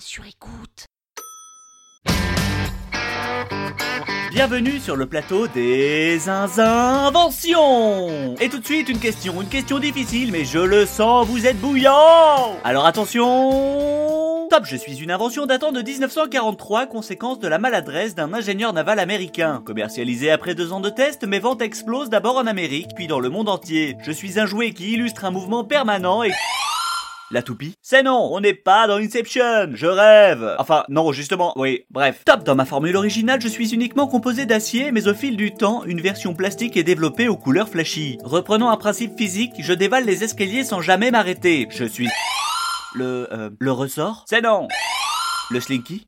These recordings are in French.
Sur écoute. Bienvenue sur le plateau des inventions Et tout de suite une question, une question difficile, mais je le sens, vous êtes bouillant Alors attention Top, je suis une invention datant de 1943, conséquence de la maladresse d'un ingénieur naval américain. Commercialisé après deux ans de tests, mes ventes explosent d'abord en Amérique, puis dans le monde entier. Je suis un jouet qui illustre un mouvement permanent et... La toupie? C'est non, on n'est pas dans Inception, je rêve Enfin, non, justement, oui, bref. Top, dans ma formule originale, je suis uniquement composé d'acier, mais au fil du temps, une version plastique est développée aux couleurs flashy. Reprenant un principe physique, je dévale les escaliers sans jamais m'arrêter. Je suis... Le... Euh, le ressort? C'est non Le slinky?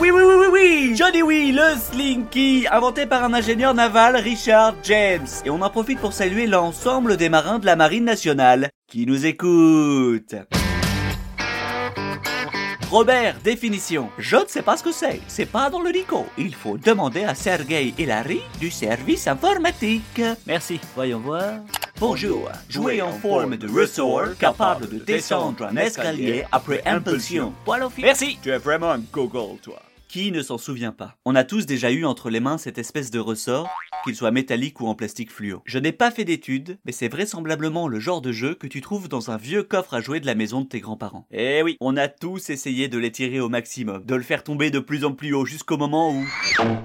Oui, oui, oui, oui, oui dis oui, le Slinky, inventé par un ingénieur naval, Richard James. Et on en profite pour saluer l'ensemble des marins de la Marine nationale qui nous écoutent. Robert, définition. Je ne sais pas ce que c'est. C'est pas dans le dico. Il faut demander à Sergei Hilary du service informatique. Merci. Voyons voir. Bonjour. Jouer en forme de ressort capable de descendre un escalier après impulsion. Voilà, Merci. Tu es vraiment un gogol, toi. Qui ne s'en souvient pas On a tous déjà eu entre les mains cette espèce de ressort, qu'il soit métallique ou en plastique fluo. Je n'ai pas fait d'études, mais c'est vraisemblablement le genre de jeu que tu trouves dans un vieux coffre à jouer de la maison de tes grands-parents. Eh oui, on a tous essayé de l'étirer au maximum, de le faire tomber de plus en plus haut jusqu'au moment où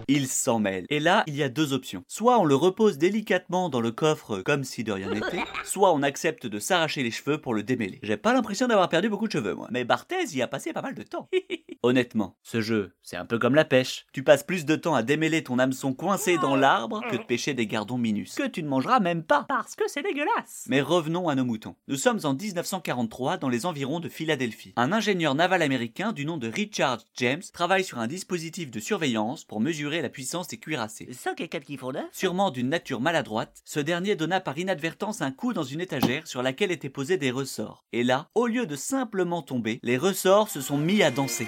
il s'en mêle. Et là, il y a deux options. Soit on le repose délicatement dans le coffre comme si de rien n'était, soit on accepte de s'arracher les cheveux pour le démêler. J'ai pas l'impression d'avoir perdu beaucoup de cheveux, moi. Mais Barthez y a passé pas mal de temps. Honnêtement, ce jeu, c'est un peu comme la pêche. Tu passes plus de temps à démêler ton hameçon coincé dans l'arbre que de pêcher des gardons minus. Que tu ne mangeras même pas. Parce que c'est dégueulasse. Mais revenons à nos moutons. Nous sommes en 1943 dans les environs de Philadelphie. Un ingénieur naval américain du nom de Richard James travaille sur un dispositif de surveillance pour mesurer la puissance des cuirassés. C'est ça quelqu'un qui font là Sûrement d'une nature maladroite, ce dernier donna par inadvertance un coup dans une étagère sur laquelle étaient posés des ressorts. Et là, au lieu de simplement tomber, les ressorts se sont mis à danser.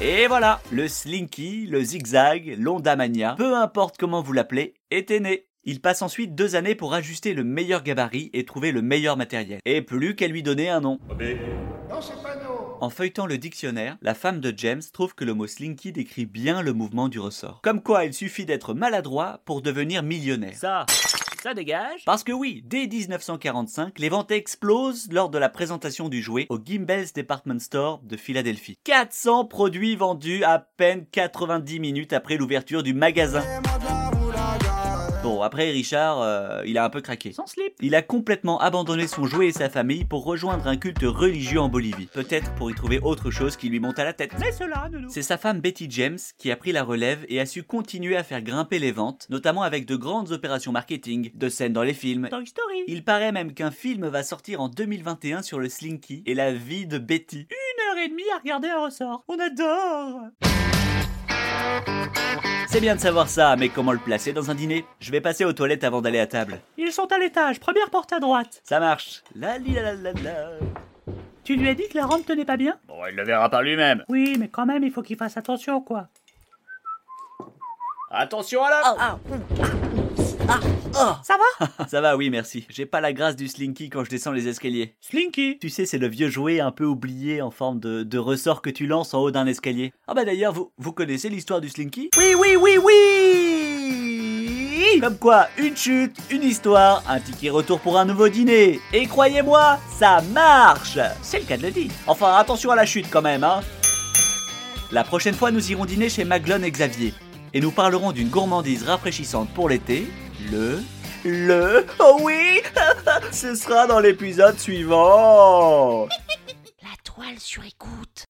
Et voilà, le slinky, le zigzag, l'ondamania, peu importe comment vous l'appelez, était né. Il passe ensuite deux années pour ajuster le meilleur gabarit et trouver le meilleur matériel. Et plus qu'à lui donner un nom. En feuilletant le dictionnaire, la femme de James trouve que le mot slinky décrit bien le mouvement du ressort. Comme quoi il suffit d'être maladroit pour devenir millionnaire. Ça, ça dégage? Parce que oui, dès 1945, les ventes explosent lors de la présentation du jouet au Gimbel's Department Store de Philadelphie. 400 produits vendus à peine 90 minutes après l'ouverture du magasin. Bon, après Richard, euh, il a un peu craqué. Sans slip. Il a complètement abandonné son jouet et sa famille pour rejoindre un culte religieux en Bolivie. Peut-être pour y trouver autre chose qui lui monte à la tête. Mais cela, nounou. C'est sa femme Betty James qui a pris la relève et a su continuer à faire grimper les ventes, notamment avec de grandes opérations marketing, de scènes dans les films. Toy Story. Il paraît même qu'un film va sortir en 2021 sur le Slinky et la vie de Betty. Une heure et demie à regarder un ressort. On adore. C'est bien de savoir ça, mais comment le placer dans un dîner? Je vais passer aux toilettes avant d'aller à table. Ils sont à l'étage, première porte à droite. Ça marche. La li la la la. Tu lui as dit que la rampe tenait pas bien? Bon, il le verra par lui-même. Oui, mais quand même, il faut qu'il fasse attention, quoi. Attention à la... Ah, Ça va? Ça va, oui, merci. J'ai pas la grâce du Slinky quand je descends les escaliers. Slinky? Tu sais, c'est le vieux jouet un peu oublié en forme de, de ressort que tu lances en haut d'un escalier. Ah bah d'ailleurs, vous, vous connaissez l'histoire du Slinky? Oui, oui, oui, oui Comme quoi, une chute, une histoire, un ticket retour pour un nouveau dîner. Et croyez-moi, ça marche C'est le cas de le dire. Enfin, attention à la chute quand même, hein La prochaine fois, nous irons dîner chez Maglone et Xavier. Et nous parlerons d'une gourmandise rafraîchissante pour l'été, le... Le... Oh oui! Ce sera dans l'épisode suivant. La toile sur écoute.